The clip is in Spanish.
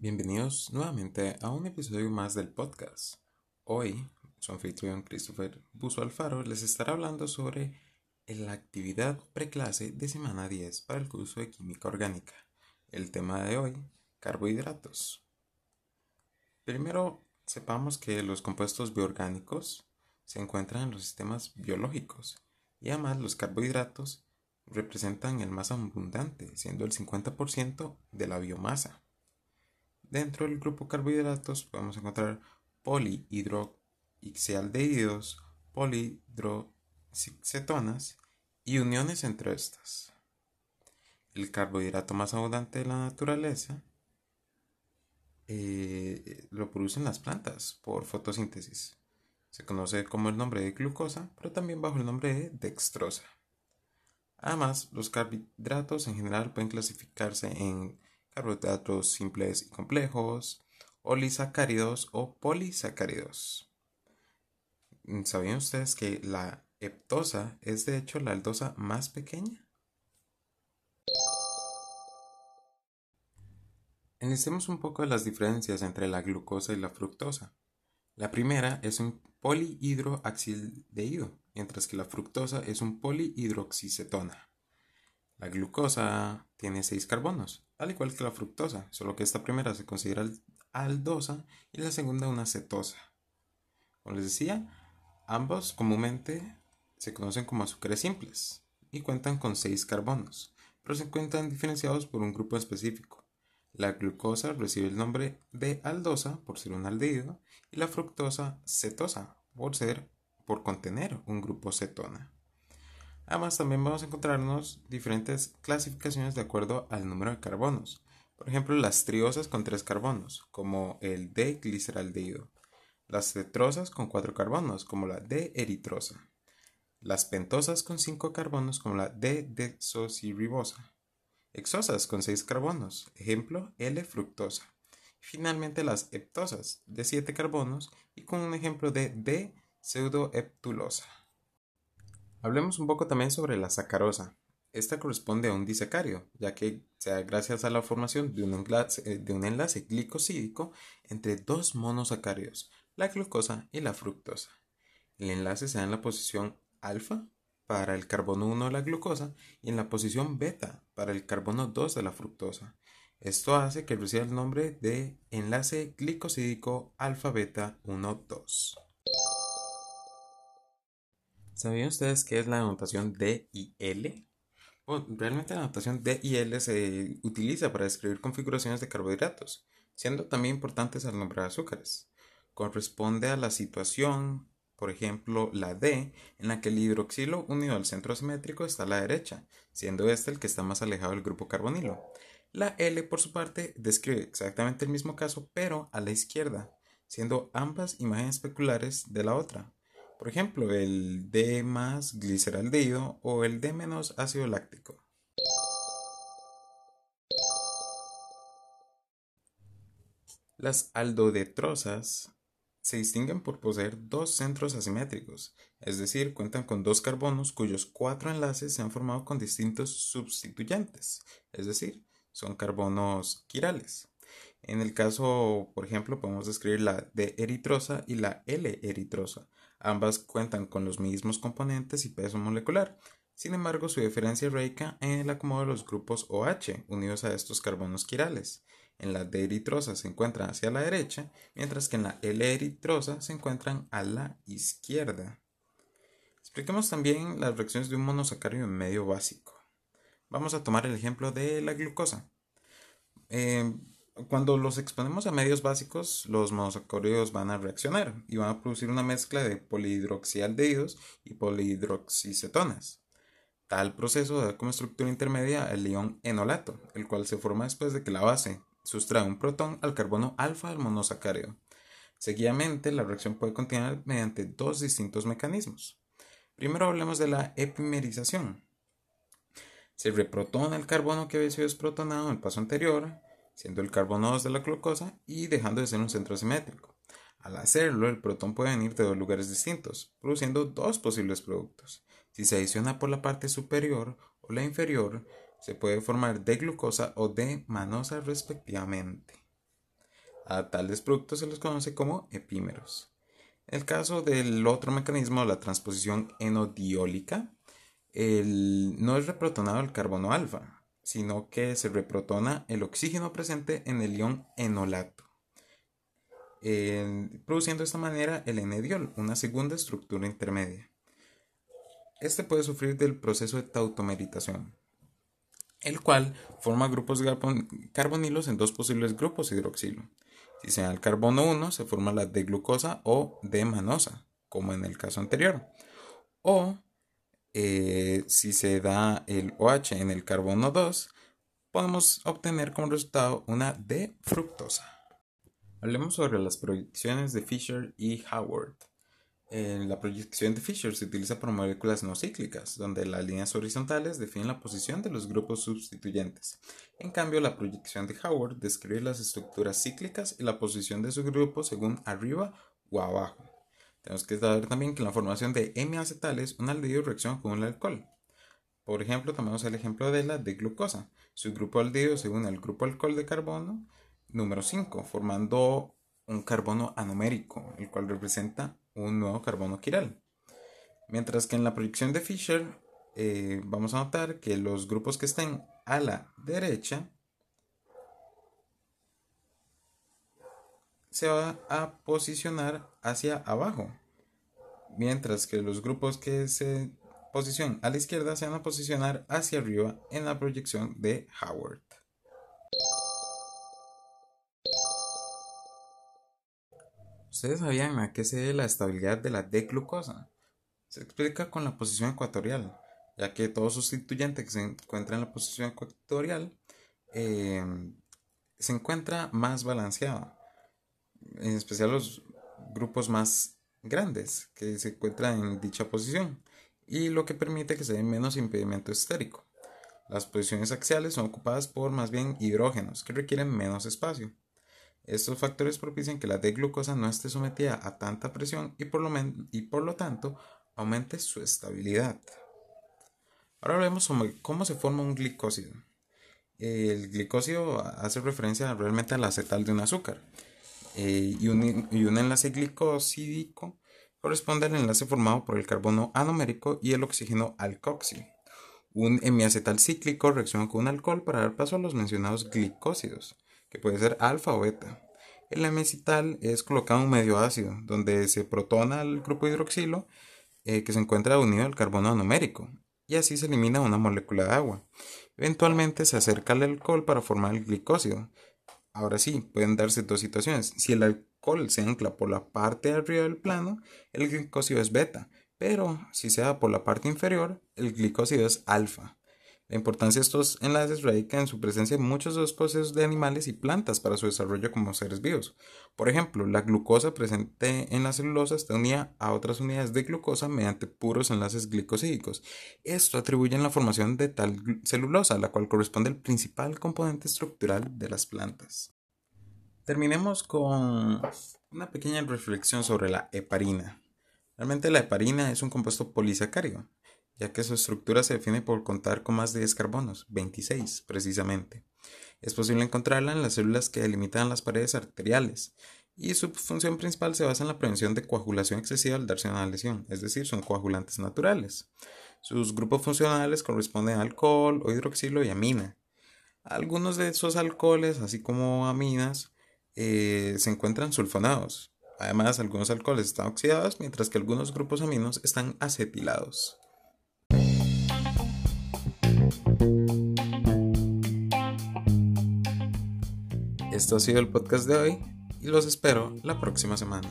Bienvenidos nuevamente a un episodio más del podcast. Hoy, su anfitrión Christopher Buso Alfaro les estará hablando sobre la actividad preclase de semana 10 para el curso de Química Orgánica. El tema de hoy, carbohidratos. Primero, sepamos que los compuestos bioorgánicos se encuentran en los sistemas biológicos y además los carbohidratos representan el más abundante, siendo el 50% de la biomasa. Dentro del grupo carbohidratos podemos encontrar polihidroxialdehídos, polihidroxicetonas y uniones entre estas. El carbohidrato más abundante de la naturaleza eh, lo producen las plantas por fotosíntesis. Se conoce como el nombre de glucosa, pero también bajo el nombre de dextrosa. Además, los carbohidratos en general pueden clasificarse en carbohidratos simples y complejos, olisacáridos o polisacáridos. ¿Sabían ustedes que la heptosa es de hecho la aldosa más pequeña? Analicemos un poco las diferencias entre la glucosa y la fructosa. La primera es un polihidroxildehído, mientras que la fructosa es un polihidroxicetona. La glucosa tiene 6 carbonos, al igual que la fructosa, solo que esta primera se considera aldosa y la segunda una cetosa. Como les decía, ambos comúnmente se conocen como azúcares simples y cuentan con 6 carbonos, pero se encuentran diferenciados por un grupo específico. La glucosa recibe el nombre de aldosa por ser un aldehído y la fructosa cetosa por ser por contener un grupo cetona. Además, también vamos a encontrarnos diferentes clasificaciones de acuerdo al número de carbonos. Por ejemplo, las triosas con tres carbonos, como el D-gliceraldehído. Las cetrosas con cuatro carbonos, como la D-eritrosa. Las pentosas con cinco carbonos, como la D-desoxirribosa. Hexosas con seis carbonos, ejemplo L-fructosa. Finalmente las heptosas de siete carbonos y con un ejemplo de D-pseudoheptulosa. Hablemos un poco también sobre la sacarosa. Esta corresponde a un disacario, ya que se da gracias a la formación de un enlace, eh, glicosídico entre dos monosacáridos, la glucosa y la fructosa. El enlace se da en la posición alfa para el carbono 1 de la glucosa y en la posición beta para el carbono 2 de la fructosa. Esto hace que reciba el nombre de enlace glicosídico alfa-beta 1,2. ¿Sabían ustedes qué es la notación D y L? realmente la notación D y L se utiliza para describir configuraciones de carbohidratos, siendo también importantes al nombrar azúcares. Corresponde a la situación, por ejemplo, la D, en la que el hidroxilo unido al centro asimétrico está a la derecha, siendo este el que está más alejado del grupo carbonilo. La L, por su parte, describe exactamente el mismo caso, pero a la izquierda, siendo ambas imágenes especulares de la otra. Por ejemplo, el D más gliceraldehído o el D menos ácido láctico. Las aldodetrosas se distinguen por poseer dos centros asimétricos, es decir, cuentan con dos carbonos cuyos cuatro enlaces se han formado con distintos sustituyentes, es decir, son carbonos quirales. En el caso, por ejemplo, podemos describir la D-eritrosa y la L-eritrosa. Ambas cuentan con los mismos componentes y peso molecular. Sin embargo, su diferencia radica en el acomodo de los grupos OH unidos a estos carbonos quirales. En la D-eritrosa se encuentran hacia la derecha, mientras que en la L-eritrosa se encuentran a la izquierda. Expliquemos también las reacciones de un monosacárido en medio básico. Vamos a tomar el ejemplo de la glucosa. Eh, cuando los exponemos a medios básicos, los monosacáridos van a reaccionar y van a producir una mezcla de polihidroxialdehídos y polihidroxicetonas. Tal proceso da como estructura intermedia el ion enolato, el cual se forma después de que la base sustrae un protón al carbono alfa del monosacárido. Seguidamente, la reacción puede continuar mediante dos distintos mecanismos. Primero hablemos de la epimerización. Se reprotona el carbono que había sido desprotonado en el paso anterior, siendo el carbono 2 de la glucosa y dejando de ser un centro simétrico. Al hacerlo, el protón puede venir de dos lugares distintos, produciendo dos posibles productos. Si se adiciona por la parte superior o la inferior, se puede formar de glucosa o de manosa respectivamente. A tales productos se los conoce como epímeros. En el caso del otro mecanismo, la transposición enodiólica, no es reprotonado el carbono alfa, sino que se reprotona el oxígeno presente en el ion enolato, produciendo de esta manera el enediol, una segunda estructura intermedia. Este puede sufrir del proceso de tautomeritación, el cual forma grupos carbonilos en dos posibles grupos hidroxilo. Si se da el carbono 1, se forma la D-glucosa o D-manosa, como en el caso anterior. O eh, si se da el OH en el carbono 2, podemos obtener como resultado una D-fructosa. Hablemos sobre las proyecciones de Fischer y Howard. la proyección de Fischer se utiliza para moléculas no cíclicas, donde las líneas horizontales definen la posición de los grupos sustituyentes. En cambio, la proyección de Howard describe las estructuras cíclicas y la posición de su grupo según arriba o abajo. Tenemos que saber también que la formación de M-acetales un aldehído reacciona con un alcohol. Por ejemplo, tomamos el ejemplo de la de glucosa. Su grupo aldehído según el grupo alcohol de carbono número 5, formando un carbono anomérico, el cual representa un nuevo carbono quiral. Mientras que en la proyección de Fischer eh, vamos a notar que los grupos que estén a la derecha se va a posicionar hacia abajo, mientras que los grupos que se posicionan a la izquierda se van a posicionar hacia arriba en la proyección de Howard. ¿Ustedes sabían a qué se debe la estabilidad de la D-glucosa? Se explica con la posición ecuatorial, ya que todo sustituyente que se encuentra en la posición ecuatorial eh, se encuentra más balanceado, en especial los grupos más grandes que se encuentran en dicha posición, y lo que permite que se dé menos impedimento estérico. Las posiciones axiales son ocupadas por más bien hidrógenos que requieren menos espacio. Estos factores propician que la D-glucosa no esté sometida a tanta presión y por, lo y por lo tanto aumente su estabilidad. Ahora hablemos cómo se forma un glicósido. El glicósido hace referencia realmente al acetal de un azúcar eh, y, un, y, un, enlace glicosídico corresponde al enlace formado por el carbono anomérico y el oxígeno alcoxil. Un hemiacetal cíclico reacciona con un alcohol para dar paso a los mencionados glicósidos que puede ser alfa o beta. El hemicital es colocado en un medio ácido, donde se protona el grupo hidroxilo eh, que se encuentra unido al carbono anomérico, y así se elimina una molécula de agua. Eventualmente se acerca al alcohol para formar el glicósido. Ahora sí, pueden darse dos situaciones. Si el alcohol se ancla por la parte de arriba del plano, el glicósido es beta, pero si se da por la parte inferior, el glicósido es alfa. La importancia de estos enlaces radica en su presencia en muchos de los procesos de animales y plantas para su desarrollo como seres vivos. Por ejemplo, la glucosa presente en la celulosa está unida a otras unidades de glucosa mediante puros enlaces glicosídicos. Esto atribuye en la formación de tal celulosa, la cual corresponde al principal componente estructural de las plantas. Terminemos con una pequeña reflexión sobre la heparina. Realmente la heparina es un compuesto polisacárido ya que su estructura se define por contar con más de 10 carbonos, 26 precisamente. Es posible encontrarla en las células que delimitan las paredes arteriales, y su función principal se basa en la prevención de coagulación excesiva al darse una lesión, es decir, son coagulantes naturales. Sus grupos funcionales corresponden a alcohol o hidroxilo y amina. Algunos de esos alcoholes, así como aminas, eh, se encuentran sulfonados. Además, algunos alcoholes están oxidados, mientras que algunos grupos aminos están acetilados. Esto ha sido el podcast de hoy y los espero la próxima semana.